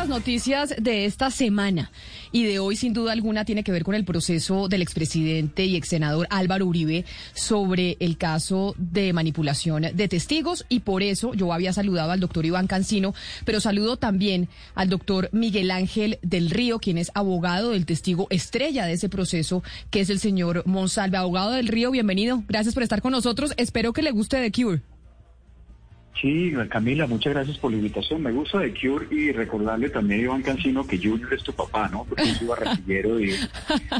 las noticias de esta semana y de hoy, sin duda alguna, tiene que ver con el proceso del expresidente y ex senador Álvaro Uribe sobre el caso de manipulación de testigos. Y por eso yo había saludado al doctor Iván Cancino, pero saludo también al doctor Miguel Ángel del Río, quien es abogado del testigo estrella de ese proceso, que es el señor Monsalve. Abogado del Río, bienvenido. Gracias por estar con nosotros. Espero que le guste The Cure. Sí, Camila, muchas gracias por la invitación. Me gusta de Cure y recordarle también a Iván Cancino que Junior es tu papá, ¿no? Porque es barranquillero y,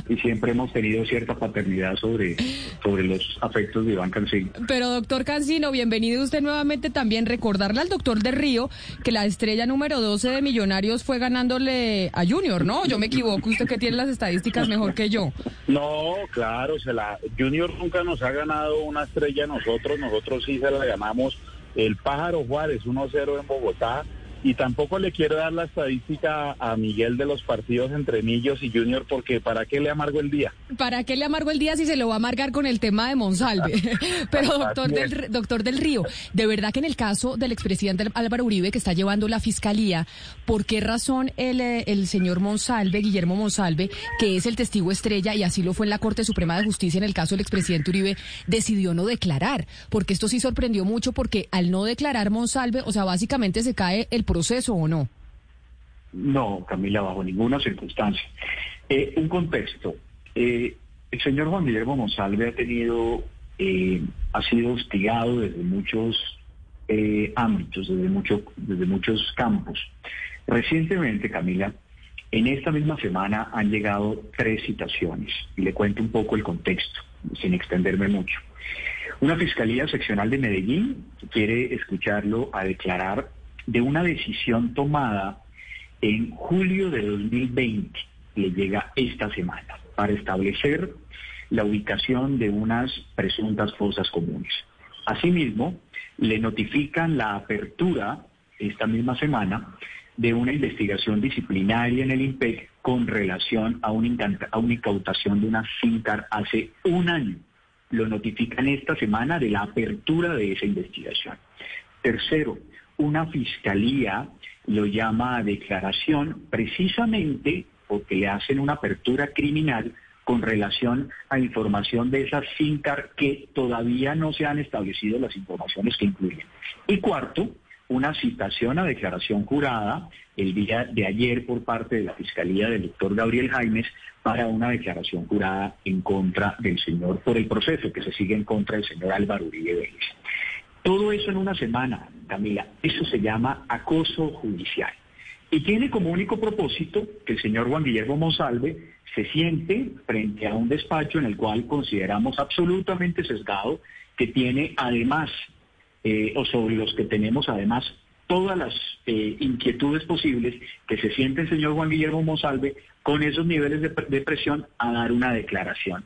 y siempre hemos tenido cierta paternidad sobre, sobre los afectos de Iván Cancino. Pero doctor Cancino, bienvenido usted nuevamente también. Recordarle al doctor de Río que la estrella número 12 de Millonarios fue ganándole a Junior, ¿no? Yo me equivoco, usted que tiene las estadísticas mejor que yo. No, claro, se la, Junior nunca nos ha ganado una estrella nosotros, nosotros sí se la llamamos el Pájaro Juárez 1-0 en Bogotá y tampoco le quiero dar la estadística a Miguel de los partidos entre Millos y Junior porque ¿para qué le amargo el día? ¿Para qué le amargo el día si se lo va a amargar con el tema de Monsalve? Pero doctor del, doctor del Río, de verdad que en el caso del expresidente Álvaro Uribe que está llevando la fiscalía, ¿por qué razón el, eh, el señor Monsalve, Guillermo Monsalve, que es el testigo estrella y así lo fue en la Corte Suprema de Justicia en el caso del expresidente Uribe, decidió no declarar? Porque esto sí sorprendió mucho porque al no declarar Monsalve, o sea, básicamente se cae el proceso o no? No, Camila, bajo ninguna circunstancia. Eh, un contexto. Eh, el señor Juan Guillermo Monsalve ha tenido, eh, ha sido hostigado desde muchos ámbitos, desde, mucho, desde muchos campos. Recientemente, Camila, en esta misma semana han llegado tres citaciones y le cuento un poco el contexto, sin extenderme mucho. Una fiscalía seccional de Medellín quiere escucharlo a declarar de una decisión tomada en julio de 2020, le llega esta semana, para establecer la ubicación de unas presuntas fosas comunes. Asimismo, le notifican la apertura esta misma semana de una investigación disciplinaria en el IMPEC con relación a una, incautación de una finca hace un año. Lo notifican esta semana de la apertura de esa investigación. Tercero, una fiscalía lo llama a declaración precisamente porque le hacen una apertura criminal con relación a información de esas FINCAR que todavía no se han establecido las informaciones que incluyen. Y cuarto, una citación a declaración jurada el día de ayer por parte de la Fiscalía del doctor Gabriel Jaimes para una declaración jurada en contra del señor, por el proceso que se sigue en contra del señor Álvaro Uribe Vélez. Todo eso en una semana, Camila, eso se llama acoso judicial. Y tiene como único propósito que el señor Juan Guillermo Monsalve se siente frente a un despacho en el cual consideramos absolutamente sesgado, que tiene además, eh, o sobre los que tenemos además todas las eh, inquietudes posibles, que se siente el señor Juan Guillermo Monsalve con esos niveles de, de presión a dar una declaración.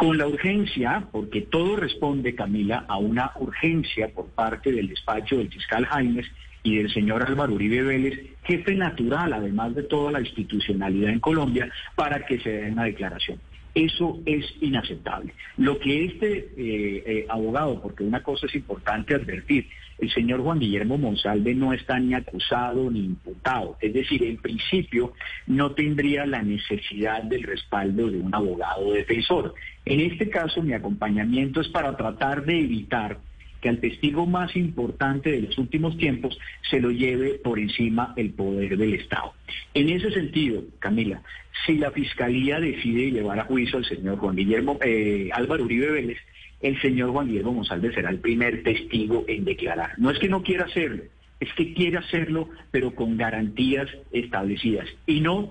Con la urgencia, porque todo responde, Camila, a una urgencia por parte del despacho del fiscal Jaimes y del señor Álvaro Uribe Vélez, jefe natural, además de toda la institucionalidad en Colombia, para que se dé una declaración. Eso es inaceptable. Lo que este eh, eh, abogado, porque una cosa es importante advertir, el señor Juan Guillermo Monsalve no está ni acusado ni imputado. Es decir, en principio no tendría la necesidad del respaldo de un abogado defensor. En este caso, mi acompañamiento es para tratar de evitar que al testigo más importante de los últimos tiempos se lo lleve por encima el poder del Estado. En ese sentido, Camila, si la Fiscalía decide llevar a juicio al señor Juan Guillermo eh, Álvaro Uribe Vélez, el señor Juan Guillermo González será el primer testigo en declarar. No es que no quiera hacerlo, es que quiere hacerlo, pero con garantías establecidas y no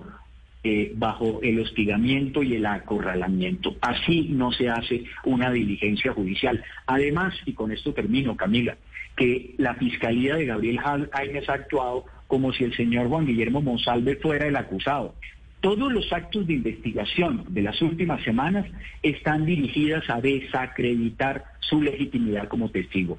eh, bajo el hostigamiento y el acorralamiento. Así no se hace una diligencia judicial. Además, y con esto termino, Camila, que la Fiscalía de Gabriel Jaimes ha actuado como si el señor Juan Guillermo Monsalve fuera el acusado. Todos los actos de investigación de las últimas semanas están dirigidas a desacreditar su legitimidad como testigo.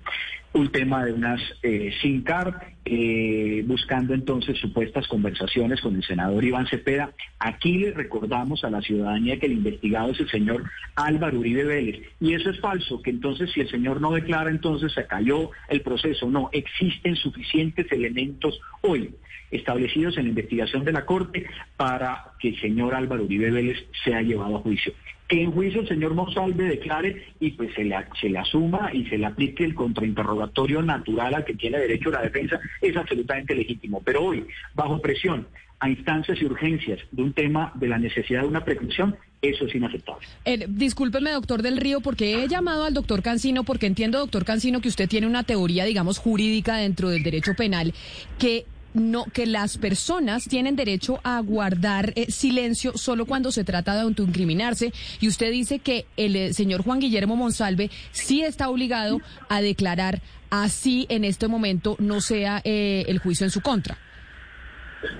Un tema de unas eh, SIM card, eh, buscando entonces supuestas conversaciones con el senador Iván Cepeda. Aquí le recordamos a la ciudadanía que el investigado es el señor Álvaro Uribe Vélez. Y eso es falso, que entonces si el señor no declara, entonces se cayó el proceso. No, existen suficientes elementos hoy establecidos en la investigación de la Corte para que el señor Álvaro Uribe Vélez sea llevado a juicio que en juicio el señor Monsalve declare y pues se le, se le asuma y se le aplique el contrainterrogatorio natural al que tiene derecho la defensa, es absolutamente legítimo. Pero hoy, bajo presión, a instancias y urgencias de un tema de la necesidad de una precaución, eso es inaceptable. Eh, discúlpeme, doctor del Río, porque he llamado al doctor Cancino, porque entiendo, doctor Cancino, que usted tiene una teoría, digamos, jurídica dentro del derecho penal que no que las personas tienen derecho a guardar eh, silencio solo cuando se trata de autoincriminarse y usted dice que el eh, señor Juan Guillermo Monsalve sí está obligado a declarar así en este momento no sea eh, el juicio en su contra.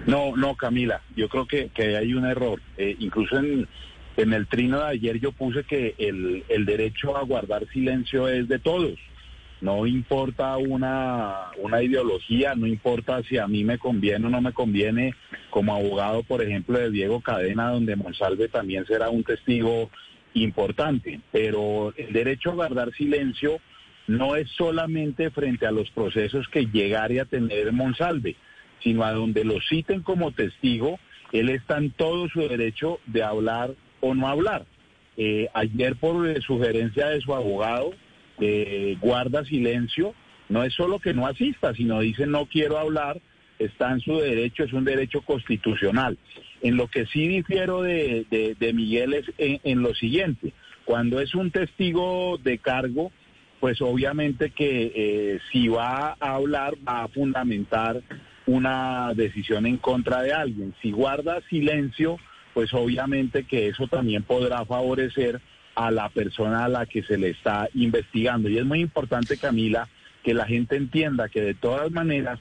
No, no, Camila, yo creo que, que hay un error. incluso en, en el trino de ayer yo puse que el, el derecho a guardar silencio es de todos. No importa una, una ideología, no importa si a mí me conviene o no me conviene, como abogado, por ejemplo, de Diego Cadena, donde Monsalve también será un testigo importante. Pero el derecho a guardar silencio no es solamente frente a los procesos que llegare a tener Monsalve, sino a donde lo citen como testigo, él está en todo su derecho de hablar o no hablar. Eh, ayer, por sugerencia de su abogado, guarda silencio, no es solo que no asista, sino dice no quiero hablar, está en su derecho, es un derecho constitucional. En lo que sí difiero de, Miguel es en, lo siguiente, cuando es un testigo de cargo, pues obviamente que eh, si va a hablar va a fundamentar una decisión en contra de alguien. Si guarda silencio, pues obviamente que eso también podrá favorecer a la persona a la que se le está investigando. Y es muy importante, Camila, que la gente entienda que de todas maneras,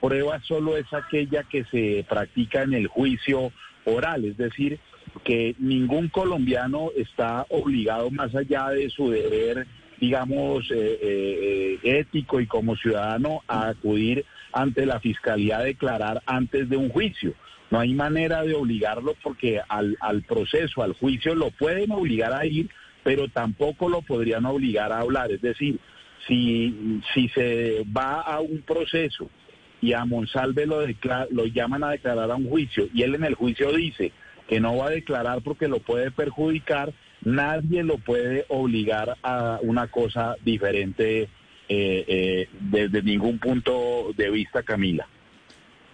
prueba solo es aquella que se practica en el juicio oral, es decir, que ningún colombiano está obligado más allá de su deber, digamos, eh, eh, ético y como ciudadano a acudir ante la fiscalía a declarar antes de un juicio. No hay manera de obligarlo porque al, al proceso, al juicio, lo pueden obligar a ir, pero tampoco lo podrían obligar a hablar. Es decir, si, se va a un proceso y a Monsalve lo, lo llaman a declarar a un juicio y él en el juicio dice que no va a declarar porque lo puede perjudicar, nadie lo puede obligar a una cosa diferente eh, eh, desde ningún punto de vista, Camila.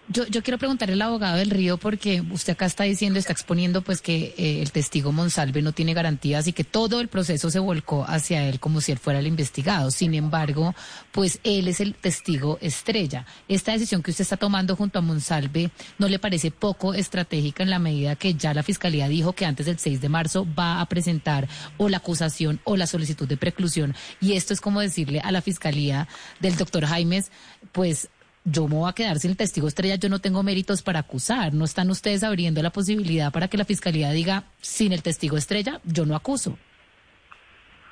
Yo, yo quiero preguntarle al abogado del Río porque usted acá está diciendo, está exponiendo pues que eh, el testigo Monsalve no tiene garantías y que todo el proceso se volcó hacia él como si él fuera el investigado. Sin embargo, pues él es el testigo estrella. Esta decisión que usted está tomando junto a Monsalve no le parece poco estratégica en la medida que ya la fiscalía dijo que antes del 6 de marzo va a presentar o la acusación o la solicitud de preclusión. Y esto es como decirle a la fiscalía del doctor Jaimes, pues yo me voy a quedar sin el testigo estrella, yo no tengo méritos para acusar. ¿No están ustedes abriendo la posibilidad para que la fiscalía diga, sin el testigo estrella, yo no acuso?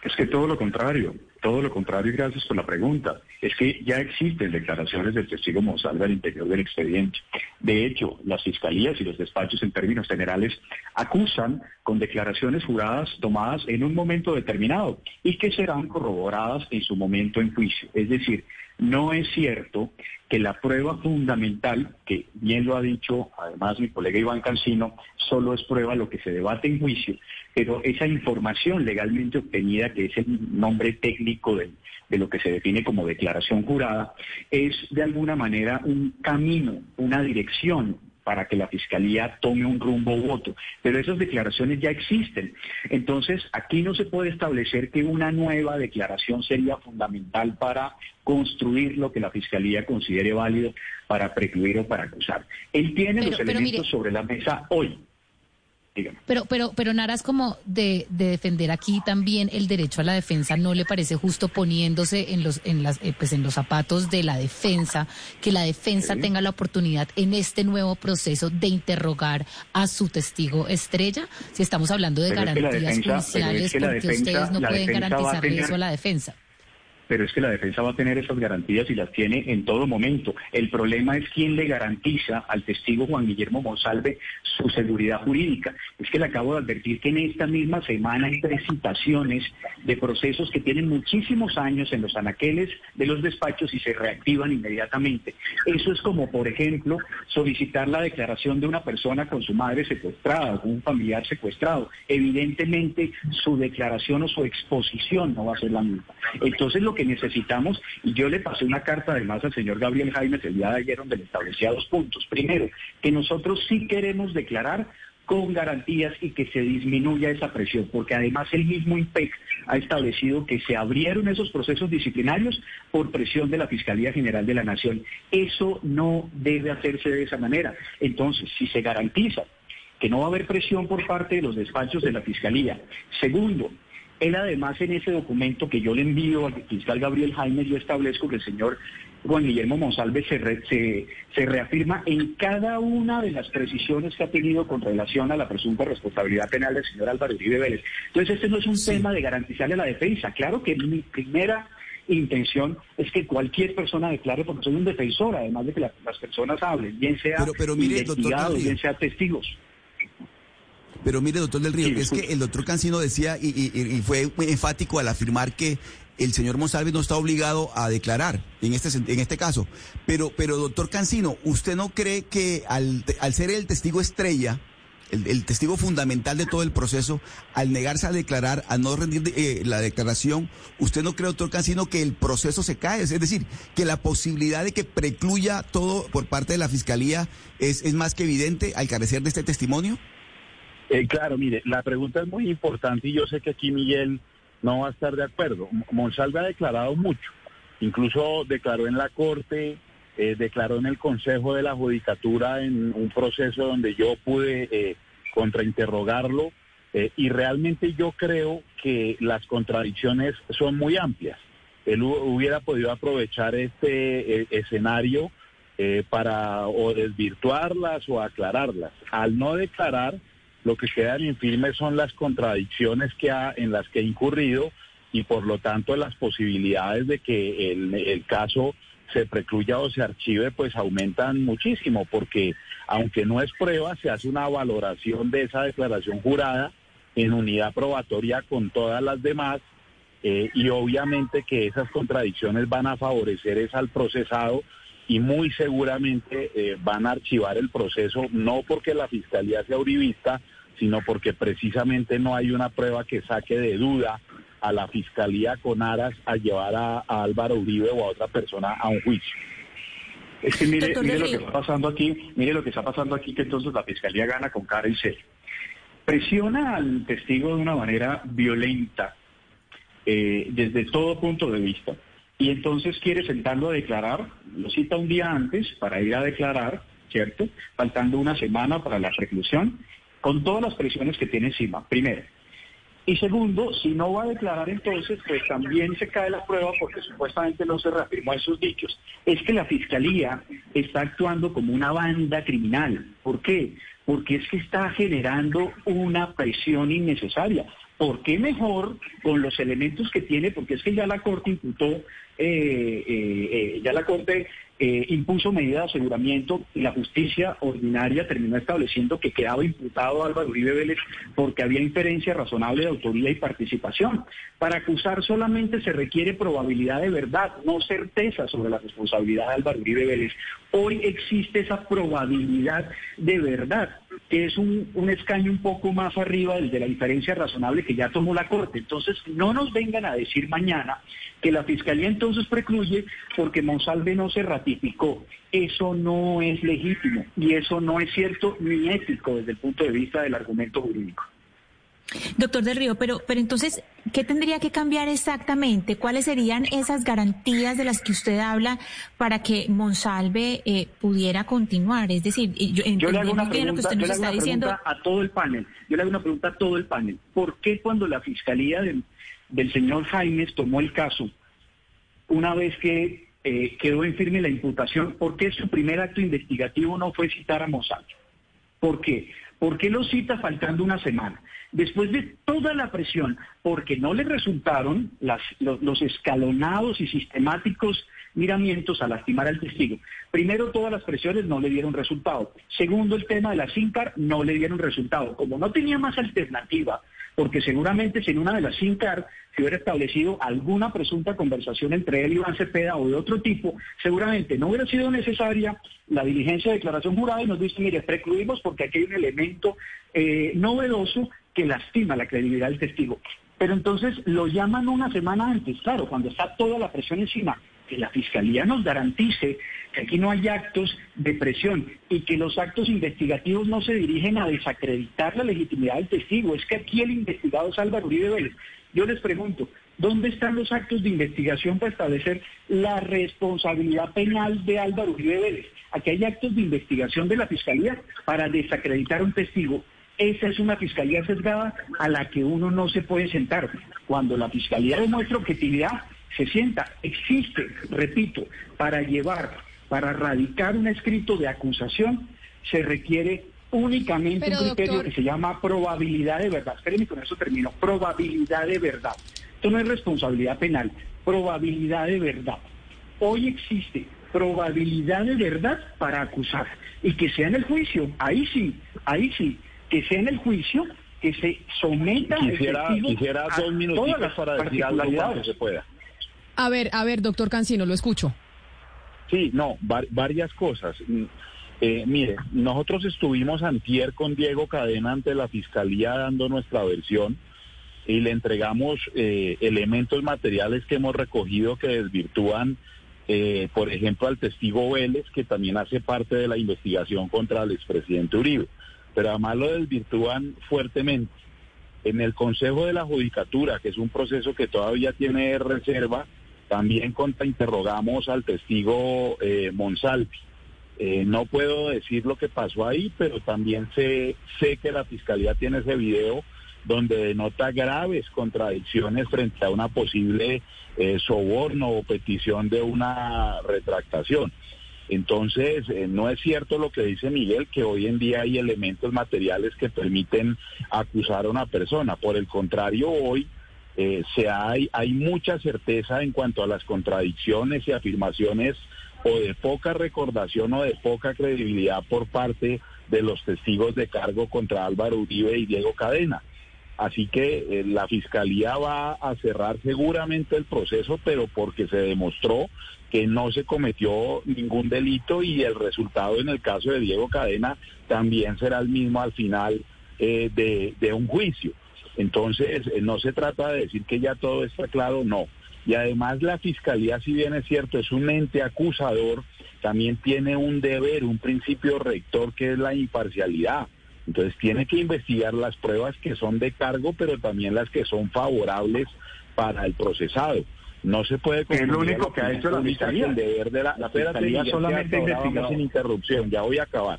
Es que todo lo contrario, todo lo contrario y gracias por la pregunta. Es que ya existen declaraciones del testigo Monsalve al interior del expediente. De hecho, las fiscalías y los despachos en términos generales acusan con declaraciones juradas tomadas en un momento determinado y que serán corroboradas en su momento en juicio. Es decir, no es cierto que la prueba fundamental, que bien lo ha dicho además mi colega Iván Cancino, solo es prueba lo que se debate en juicio, pero esa información legalmente obtenida, que es el nombre técnico de, lo que se define como declaración jurada, es de alguna manera un camino, una dirección para que la fiscalía tome un rumbo voto. Pero esas declaraciones ya existen. Entonces, aquí no se puede establecer que una nueva declaración sería fundamental para construir lo que la fiscalía considere válido para precluir o para acusar. Él tiene los elementos sobre la mesa hoy. Pero, pero, pero Nara es como de, defender aquí también el derecho a la defensa. ¿No le parece justo poniéndose en los, en las, eh, pues en los zapatos de la defensa, que la defensa tenga la oportunidad en este nuevo proceso de interrogar a su testigo estrella? Si estamos hablando de garantías judiciales, porque ustedes no pueden garantizarle eso a la defensa? Pero es que la defensa va a tener esas garantías y las tiene en todo momento. El problema es quién le garantiza al testigo Juan Guillermo Monsalve su seguridad jurídica. Es que le acabo de advertir que en esta misma semana hay tres citaciones de procesos que tienen muchísimos años en los anaqueles de los despachos y se reactivan inmediatamente. Eso es como, por ejemplo, solicitar la declaración de una persona con su madre secuestrada, con un familiar secuestrado. Evidentemente, su declaración o su exposición no va a ser la misma. Entonces, que necesitamos, y yo le pasé una carta además al señor Gabriel Jaime el día de ayer donde le establecía dos puntos. Primero, que nosotros sí queremos declarar con garantías y que se disminuya esa presión, porque además el mismo IMPEC ha establecido que se abrieron esos procesos disciplinarios por presión de la Fiscalía General de la Nación. Eso no debe hacerse de esa manera. Entonces, si se garantiza que no va a haber presión por parte de los despachos de la Fiscalía, segundo, él además en ese documento que yo le envío al fiscal Gabriel Jaime, yo establezco que el señor Juan Guillermo Monsalve se, se, reafirma en cada una de las precisiones que ha tenido con relación a la presunta responsabilidad penal del señor Álvaro Uribe Vélez. Entonces, este no es un tema de garantizarle la defensa. Claro que mi primera intención es que cualquier persona declare, porque soy un defensor, además de que las personas hablen, bien sea pero, bien sea testigos. Pero mire, doctor del Río, es que el doctor Cancino decía y, fue enfático al afirmar que el señor Monsalve no está obligado a declarar en este, en este caso. Pero, pero doctor Cancino, ¿usted no cree que al, ser el testigo estrella, el, testigo fundamental de todo el proceso, al negarse a declarar, a no rendir eh, la declaración, ¿usted no cree, doctor Cancino, que el proceso se cae? Es decir, que la posibilidad de que precluya todo por parte de la Fiscalía es, es más que evidente al carecer de este testimonio? Eh, claro, mire, la pregunta es muy importante y yo sé que aquí Miguel no va a estar de acuerdo. Monsalve ha declarado mucho, incluso declaró en la Corte, eh, declaró en el Consejo de la Judicatura en un proceso donde yo pude eh, contrainterrogarlo y realmente yo creo que las contradicciones son muy amplias. Él hubiera podido aprovechar este escenario para o desvirtuarlas o aclararlas. Al no declarar, lo que quedan infirmes son las contradicciones que ha, en las que ha incurrido y por lo tanto las posibilidades de que el, caso se precluya o se archive pues aumentan muchísimo porque aunque no es prueba se hace una valoración de esa declaración jurada en unidad probatoria con todas las demás eh, y obviamente que esas contradicciones van a favorecer es al procesado y muy seguramente eh, van a archivar el proceso no porque la fiscalía sea uribista sino porque precisamente no hay una prueba que saque de duda a la fiscalía con aras a llevar a, Álvaro Uribe o a otra persona a un juicio. Es que mire, mire lo que está pasando aquí, mire lo que está pasando aquí, que entonces la fiscalía gana con cara y sello. Presiona al testigo de una manera violenta, eh, desde todo punto de vista, y entonces quiere sentarlo a declarar, lo cita un día antes para ir a declarar, ¿cierto? Faltando una semana para la reclusión, con todas las presiones que tiene encima, primero. Y segundo, si no va a declarar entonces, pues también se cae la prueba porque supuestamente no se reafirmó esos dichos. Es que la Fiscalía está actuando como una banda criminal. ¿Por qué? Porque es que está generando una presión innecesaria. ¿Por qué mejor con los elementos que tiene? Porque es que ya la Corte imputó, eh, eh, eh, ya la Corte eh, impuso medida de aseguramiento y la justicia ordinaria terminó estableciendo que quedaba imputado Álvaro Uribe Vélez porque había inferencia razonable de autoría y participación. Para acusar solamente se requiere probabilidad de verdad, no certeza sobre la responsabilidad de Álvaro Uribe Vélez. Hoy existe esa probabilidad de verdad, es un, un escaño un poco más arriba del de la inferencia razonable que ya tomó la Corte. Entonces, no nos vengan a decir mañana que la Fiscalía entonces precluye porque Monsalve no se ratificó. Eso no es legítimo y eso no es cierto ni ético desde el punto de vista del argumento jurídico. Doctor del Río, pero, pero entonces, ¿qué tendría que cambiar exactamente? ¿Cuáles serían esas garantías de las que usted habla para que Monsalve eh, pudiera continuar? Es decir, yo, le hago una pregunta, a todo el panel. Yo le hago una pregunta a todo el panel. ¿Por qué cuando la Fiscalía del, del señor Jaimes tomó el caso, una vez que eh, quedó en firme la imputación, ¿por qué su primer acto investigativo no fue citar a Monsanto? ¿Por qué? ¿Por qué lo cita faltando una semana? Después de toda la presión, porque no le resultaron los escalonados y sistemáticos miramientos a lastimar al testigo. Primero, todas las presiones no le dieron resultado. Segundo, el tema de la SINCAR no le dieron resultado. Como no tenía más alternativa, porque seguramente si en una de las SINCAR se hubiera establecido alguna presunta conversación entre él y Iván Cepeda o de otro tipo, seguramente no hubiera sido necesaria la diligencia de declaración jurada y nos dice, mire, precluimos porque aquí hay un elemento eh, novedoso que lastima la credibilidad del testigo. Pero entonces lo llaman una semana antes, claro, cuando está toda la presión encima, que la Fiscalía nos garantice que aquí no hay actos de presión y que los actos investigativos no se dirigen a desacreditar la legitimidad del testigo. Es que aquí el investigado es Álvaro Uribe Vélez. Yo les pregunto, ¿dónde están los actos de investigación para establecer la responsabilidad penal de Álvaro Uribe Vélez? Aquí hay actos de investigación de la Fiscalía para desacreditar a un testigo. Esa es una fiscalía sesgada a la que uno no se puede sentar. Cuando la fiscalía demuestra objetividad, se sienta. Existe, repito, para llevar, para radicar un escrito de acusación, se requiere únicamente un criterio que se llama probabilidad de verdad. Espérenme, con eso termino. Probabilidad de verdad. Esto no es responsabilidad penal, probabilidad de verdad. Hoy existe probabilidad de verdad para acusar y que sea en el juicio, ahí sí, ahí sí, que sea en el juicio que se someta quisiera, quisiera dos minutitos para decir algo que se pueda. A ver, a ver, doctor Cancino, lo escucho. Sí, no, varias cosas. Mm, eh, mire, nosotros estuvimos antier con Diego Cadena ante la Fiscalía dando nuestra versión y le entregamos eh, elementos materiales que hemos recogido que desvirtúan, eh, por ejemplo, al testigo Vélez, que también hace parte de la investigación contra el expresidente Uribe. Pero además lo desvirtúan fuertemente. En el Consejo de la Judicatura, que es un proceso que todavía tiene reserva, también contrainterrogamos al testigo eh, Monsalvi. Eh, no puedo decir lo que pasó ahí, pero también sé, sé que la Fiscalía tiene ese video donde denota graves contradicciones frente a una posible eh, soborno o petición de una retractación. Entonces, eh, no es cierto lo que dice Miguel, que hoy en día hay elementos materiales que permiten acusar a una persona. Por el contrario, hoy eh, se hay, hay mucha certeza en cuanto a las contradicciones y afirmaciones o de poca recordación o de poca credibilidad por parte de los testigos de cargo contra Álvaro Uribe y Diego Cadena. Así que eh, la Fiscalía va a cerrar seguramente el proceso, pero porque se demostró que no se cometió ningún delito y el resultado en el caso de Diego Cadena también será el mismo al final eh, de un juicio. Entonces, eh, no se trata de decir que ya todo está claro, no. Y además la Fiscalía, si bien es cierto, es un ente acusador, también tiene un deber, un principio rector que es la imparcialidad. Entonces tiene que investigar las pruebas que son de cargo, pero también las que son favorables para el procesado. No se puede es lo único que ha hecho la fiscalía. El deber de la, la fiscalía solamente sin interrupción. Ya voy a acabar.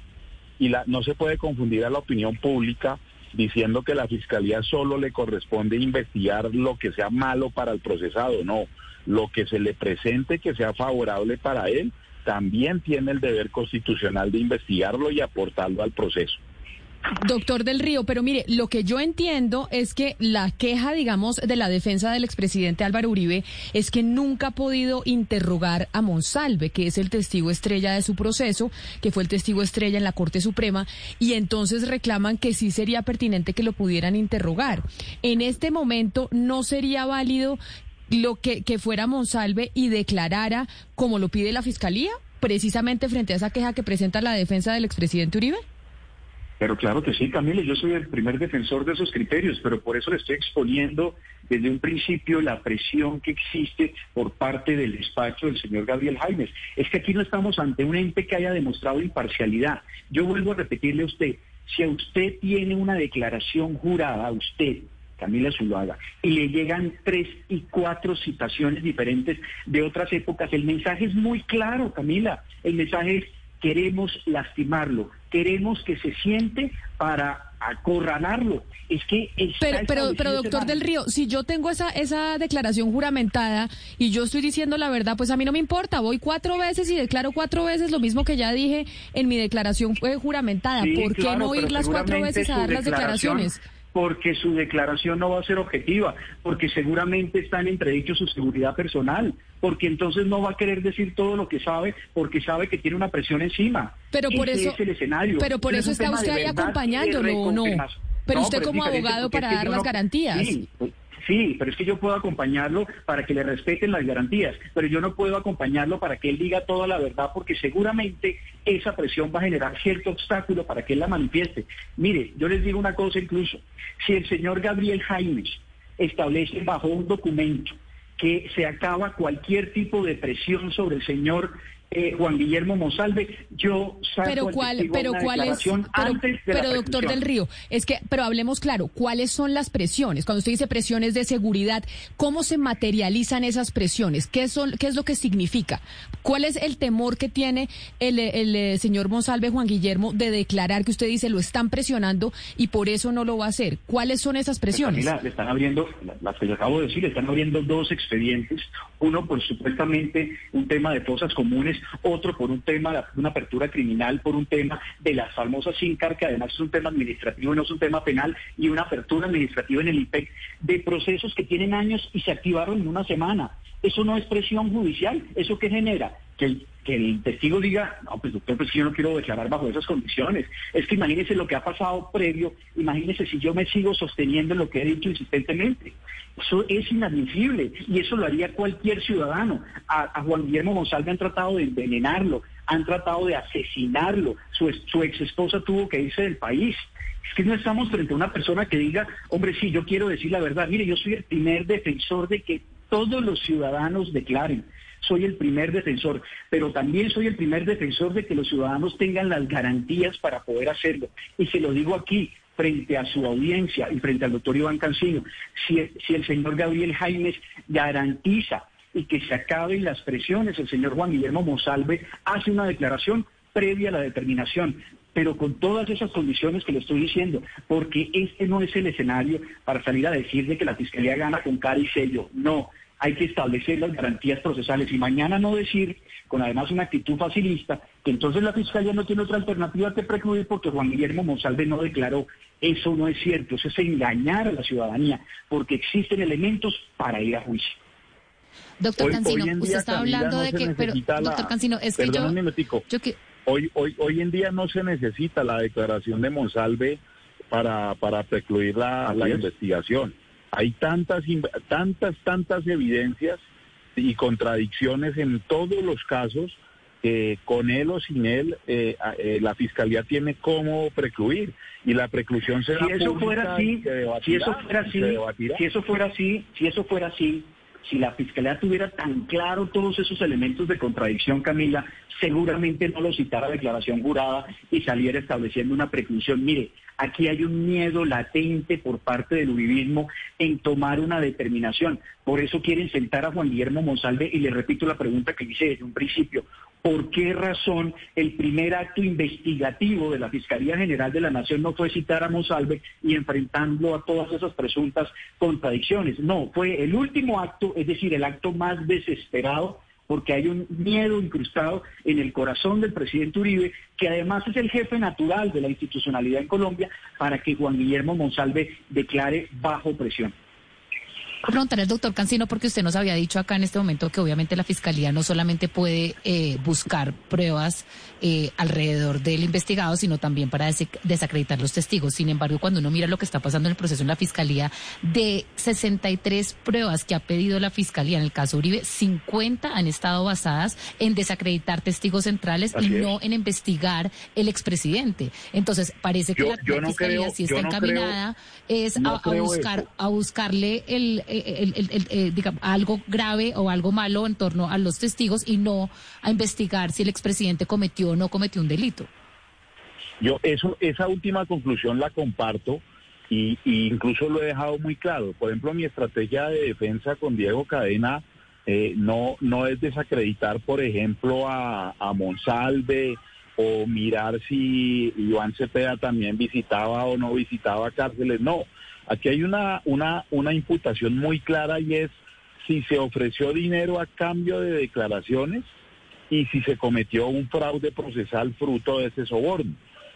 Y la, no se puede confundir a la opinión pública diciendo que la fiscalía solo le corresponde investigar lo que sea malo para el procesado, no, lo que se le presente que sea favorable para él, también tiene el deber constitucional de investigarlo y aportarlo al proceso. Doctor del Río, pero mire, lo que yo entiendo es que la queja, digamos, de la defensa del expresidente Álvaro Uribe es que nunca ha podido interrogar a Monsalve, que es el testigo estrella de su proceso, que fue el testigo estrella en la Corte Suprema, y entonces reclaman que sí sería pertinente que lo pudieran interrogar. En este momento no sería válido lo que, que fuera Monsalve y declarara como lo pide la Fiscalía, precisamente frente a esa queja que presenta la defensa del expresidente Uribe. Pero claro que sí, Camila, yo soy el primer defensor de esos criterios, pero por eso le estoy exponiendo desde un principio la presión que existe por parte del despacho del señor Gabriel Jaimes. Es que aquí no estamos ante un ente que haya demostrado imparcialidad. Yo vuelvo a repetirle a usted, si a usted tiene una declaración jurada, a usted, Camila Zuluaga, y le llegan tres y cuatro citaciones diferentes de otras épocas, el mensaje es muy claro, Camila. El mensaje es queremos lastimarlo, queremos que se siente para acorralarlo. Es que pero, pero, pero doctor del Río, si yo tengo esa esa declaración juramentada y yo estoy diciendo la verdad, pues a mí no me importa. Voy cuatro veces y declaro cuatro veces lo mismo que ya dije en mi declaración fue juramentada. ¿Por qué no ir las cuatro veces a dar las declaraciones? Porque su declaración no va a ser objetiva, porque seguramente está en entredicho su seguridad personal, porque entonces no va a querer decir todo lo que sabe, porque sabe que tiene una presión encima. Pero por Ese eso, es el escenario. Pero por eso está usted ahí acompañándolo, ¿no? Pero usted como abogado para dar las garantías. Sí, pero es que yo puedo acompañarlo para que le respeten las garantías, pero yo no puedo acompañarlo para que él diga toda la verdad, porque seguramente esa presión va a generar cierto obstáculo para que él la manifieste. Mire, yo les digo una cosa incluso, si el señor Gabriel Jaimes establece bajo un documento que se acaba cualquier tipo de presión sobre el señor eh, Juan Guillermo Monsalve, yo saco pero cuál, pero cuál es, pero, doctor del Río, es que, pero hablemos claro, ¿cuáles son las presiones? Cuando usted dice presiones de seguridad, ¿cómo se materializan esas presiones? ¿Qué son, qué es lo que significa? ¿Cuál es el temor que tiene el, el, eh, señor Monsalve Juan Guillermo de declarar que usted dice lo están presionando y por eso no lo va a hacer? ¿Cuáles son esas pues, presiones? le están abriendo, las que le acabo de decir, le están abriendo dos expedientes, uno por supuestamente un tema de fosas comunes otro por un tema de una apertura criminal, por un tema de las famosas SINCAR, que además es un tema administrativo y no es un tema penal, y una apertura administrativa en el IPEC, de procesos que tienen años y se activaron en una semana. Eso no es presión judicial. ¿Eso qué genera? Que el, testigo diga, no, pues doctor, pues yo no quiero declarar bajo esas condiciones. Es que imagínese lo que ha pasado previo, imagínese si yo me sigo sosteniendo en lo que he dicho insistentemente. Eso es inadmisible y eso lo haría cualquier ciudadano. A, Juan Guillermo González han tratado de envenenarlo, han tratado de asesinarlo, su, su ex esposa tuvo que irse del país. Es que no estamos frente a una persona que diga, hombre, sí, yo quiero decir la verdad. Mire, yo soy el primer defensor de que todos los ciudadanos declaren. Soy el primer defensor, pero también soy el primer defensor de que los ciudadanos tengan las garantías para poder hacerlo. Y se lo digo aquí, frente a su audiencia y frente al doctor Iván Cancino, si, el señor Gabriel Jaimes garantiza y que se acaben las presiones, el señor Juan Guillermo Monsalve hace una declaración previa a la determinación, pero con todas esas condiciones que le estoy diciendo, porque este no es el escenario para salir a decir de que la Fiscalía gana con cara y sello, no, hay que establecer las garantías procesales y mañana no decir, con además una actitud facilista, que entonces la Fiscalía no tiene otra alternativa que precluir porque Juan Guillermo Monsalve no declaró. Eso no es cierto, eso es engañar a la ciudadanía, porque existen elementos para ir a juicio. Doctor Cancino, usted está hablando de que, pero, doctor Cancino, es que yo, Hoy, hoy, hoy en día no se necesita la declaración de Monsalve para, para precluir la investigación hay tantas, tantas, tantas evidencias y contradicciones en todos los casos que con él o sin él eh, eh, la fiscalía tiene cómo precluir. Y la preclusión será si eso fuera así si eso fuera así si eso fuera así si eso fuera así si la Fiscalía tuviera tan claro todos esos elementos de contradicción, Camila, seguramente no lo citara declaración jurada y saliera estableciendo una preclusión. Mire, aquí hay un miedo latente por parte del uribismo en tomar una determinación. Por eso quieren sentar a Juan Guillermo Monsalve y le repito la pregunta que hice desde un principio. ¿Por qué razón el primer acto investigativo de la Fiscalía General de la Nación no fue citar a Monsalve y enfrentarlo a todas esas presuntas contradicciones? No, fue el último acto, es decir, el acto más desesperado porque hay un miedo incrustado en el corazón del presidente Uribe, que además es el jefe natural de la institucionalidad en Colombia, para que Juan Guillermo Monsalve declare bajo presión preguntar al doctor Cancino porque usted nos había dicho acá en este momento que obviamente la fiscalía no solamente puede eh, buscar pruebas eh, alrededor del investigado, sino también para desacreditar los testigos. Sin embargo, cuando uno mira lo que está pasando en el proceso en la fiscalía, de 63 pruebas que ha pedido la fiscalía en el caso Uribe, 50 han estado basadas en desacreditar testigos centrales y no en investigar el expresidente. Entonces, parece que la, fiscalía, si está encaminada, es a, buscar a buscarle el el, eh, algo grave o algo malo en torno a los testigos y no a investigar si el expresidente cometió o no cometió un delito. Yo eso, esa última conclusión la comparto y, incluso lo he dejado muy claro. Por ejemplo, mi estrategia de defensa con Diego Cadena eh, no, no es desacreditar, por ejemplo, a, a Monsalve o mirar si Iván Cepeda también visitaba o no visitaba cárceles. No, aquí hay una, una, una imputación muy clara y es si se ofreció dinero a cambio de declaraciones y si se cometió un fraude procesal fruto de ese soborno.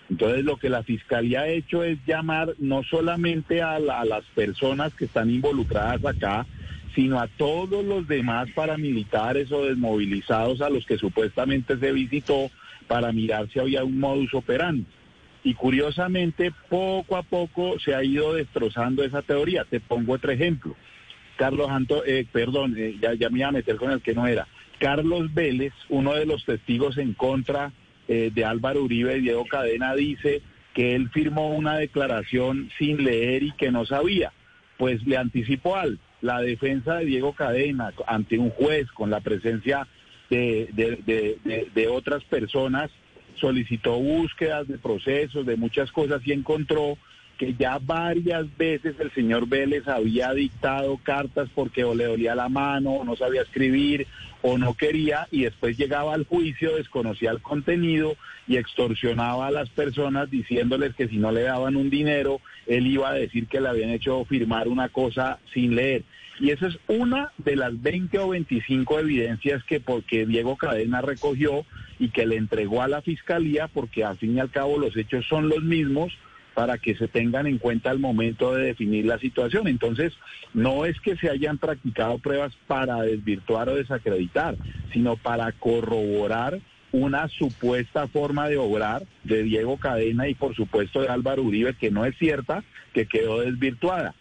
Entonces lo que la Fiscalía ha hecho es llamar no solamente a, a las personas que están involucradas acá, sino a todos los demás paramilitares o desmovilizados a los que supuestamente se visitó para mirar si había un modus operandi. Y curiosamente, poco a poco se ha ido destrozando esa teoría. Te pongo otro ejemplo. Carlos Anto, eh, perdón, eh, ya, me iba a meter con el que no era. Carlos Vélez, uno de los testigos en contra eh, de Álvaro Uribe y Diego Cadena, dice que él firmó una declaración sin leer y que no sabía. Pues le anticipo al la defensa de Diego Cadena ante un juez con la presencia de, de, otras personas, solicitó búsquedas de procesos, de muchas cosas y encontró que ya varias veces el señor Vélez había dictado cartas porque o le dolía la mano, o no sabía escribir, o no quería, y después llegaba al juicio, desconocía el contenido y extorsionaba a las personas diciéndoles que si no le daban un dinero, él iba a decir que le habían hecho firmar una cosa sin leer. Y esa es una de las 20 o 25 evidencias que porque Diego Cadena recogió y que le entregó a la fiscalía, porque al fin y al cabo los hechos son los mismos para que se tengan en cuenta al momento de definir la situación. Entonces, no es que se hayan practicado pruebas para desvirtuar o desacreditar, sino para corroborar una supuesta forma de obrar de Diego Cadena y por supuesto de Álvaro Uribe, que no es cierta, que quedó desvirtuada.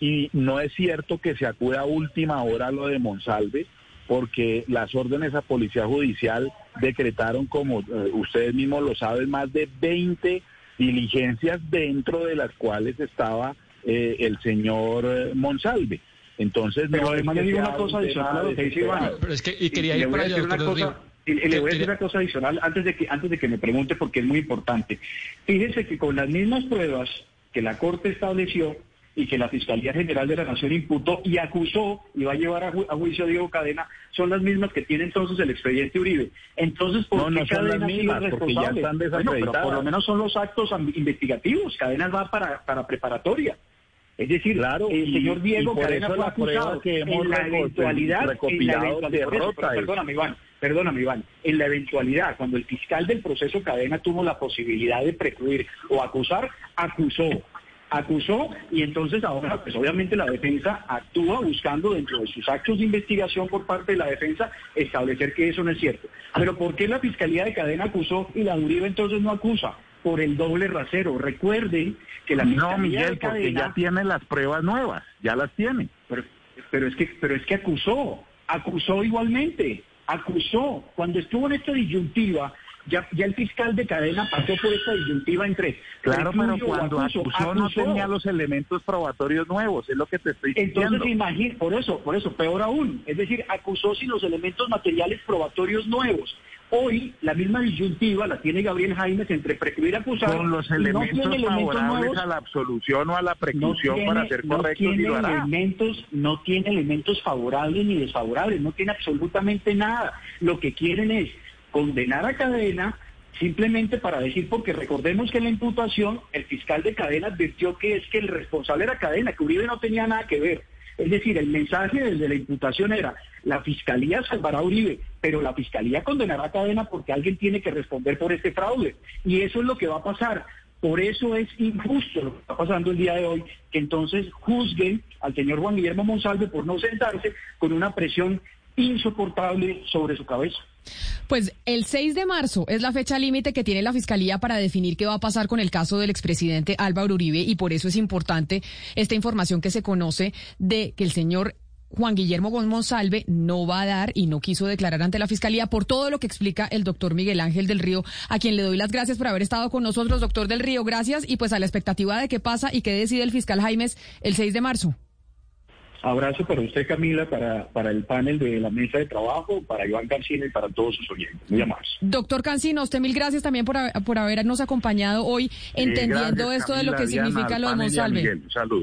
Y no es cierto que se acude a última hora lo de Monsalve, porque las órdenes a Policía Judicial decretaron, como eh, ustedes mismos lo saben, más de 20 diligencias dentro de las cuales estaba eh, el señor eh, Monsalve. Entonces, pero además le digo una cosa adicional a lo que dice Iván. Pero es que, y quería ir para allá, una cosa, y le voy a decir una cosa adicional antes de que antes de que me pregunte porque es muy importante. Fíjese que con las mismas pruebas que la Corte estableció y que la Fiscalía General de la Nación imputó y acusó y va a llevar a, juicio a Diego Cadena son las mismas que tiene entonces el expediente Uribe. Entonces, ¿por no, qué no Cadena mismas, ya están desacreditadas. por lo menos son los actos investigativos. Cadena va para, para preparatoria. Es decir, claro, el señor Diego Cadena fue acusado que hemos en la eventualidad, en la eventualidad perdóname Iván, perdóname Iván, en la eventualidad, cuando el fiscal del proceso Cadena tuvo la posibilidad de precluir o acusar, acusó acusó y entonces ahora pues obviamente la defensa actúa buscando dentro de sus actos de investigación por parte de la defensa establecer que eso no es cierto. Pero ¿por qué la Fiscalía de Cadena acusó y la Uribe entonces no acusa? Por el doble rasero. Recuerden que la Fiscalía No, Miguel, de Cadena, porque ya tiene las pruebas nuevas, ya las tiene. Pero, pero es que pero es que acusó, acusó igualmente, acusó cuando estuvo en esta disyuntiva ya, ya el fiscal de cadena pasó por esta disyuntiva entre... Claro, pero cuando acusó, no tenía los elementos probatorios nuevos, es lo que te estoy diciendo. Entonces, imagínate, por eso, por eso, peor aún, es decir, acusó sin los elementos materiales probatorios nuevos. Hoy la misma disyuntiva la tiene Gabriel Jaimes entre precluir y acusar. Con los elementos, no favorables a la absolución o a la preclusión para ser correctos no tiene elementos, no tiene elementos favorables ni desfavorables, no tiene absolutamente nada. Lo que quieren es condenar a cadena simplemente para decir, porque recordemos que en la imputación el fiscal de cadena advirtió que es que el responsable era cadena, que Uribe no tenía nada que ver. Es decir, el mensaje desde la imputación era, la fiscalía salvará a Uribe, pero la fiscalía condenará a cadena porque alguien tiene que responder por este fraude. Y eso es lo que va a pasar. Por eso es injusto lo que está pasando el día de hoy, que entonces juzguen al señor Juan Guillermo Monsalve por no sentarse con una presión insoportable sobre su cabeza. Pues el 6 de marzo es la fecha límite que tiene la Fiscalía para definir qué va a pasar con el caso del expresidente Álvaro Uribe y por eso es importante esta información que se conoce de que el señor Juan Guillermo Monsalve no va a dar y no quiso declarar ante la Fiscalía por todo lo que explica el doctor Miguel Ángel del Río, a quien le doy las gracias por haber estado con nosotros, doctor del Río. Gracias y pues a la expectativa de qué pasa y qué decide el fiscal Jaimes el 6 de marzo. Abrazo para usted, Camila, para, para el panel de la mesa de trabajo, para Iván Cancino y para todos sus oyentes. Muy amables. Doctor Cancino, usted mil gracias también por, por habernos acompañado hoy, entendiendo esto de lo que significa lo de Monsalve. Saludos.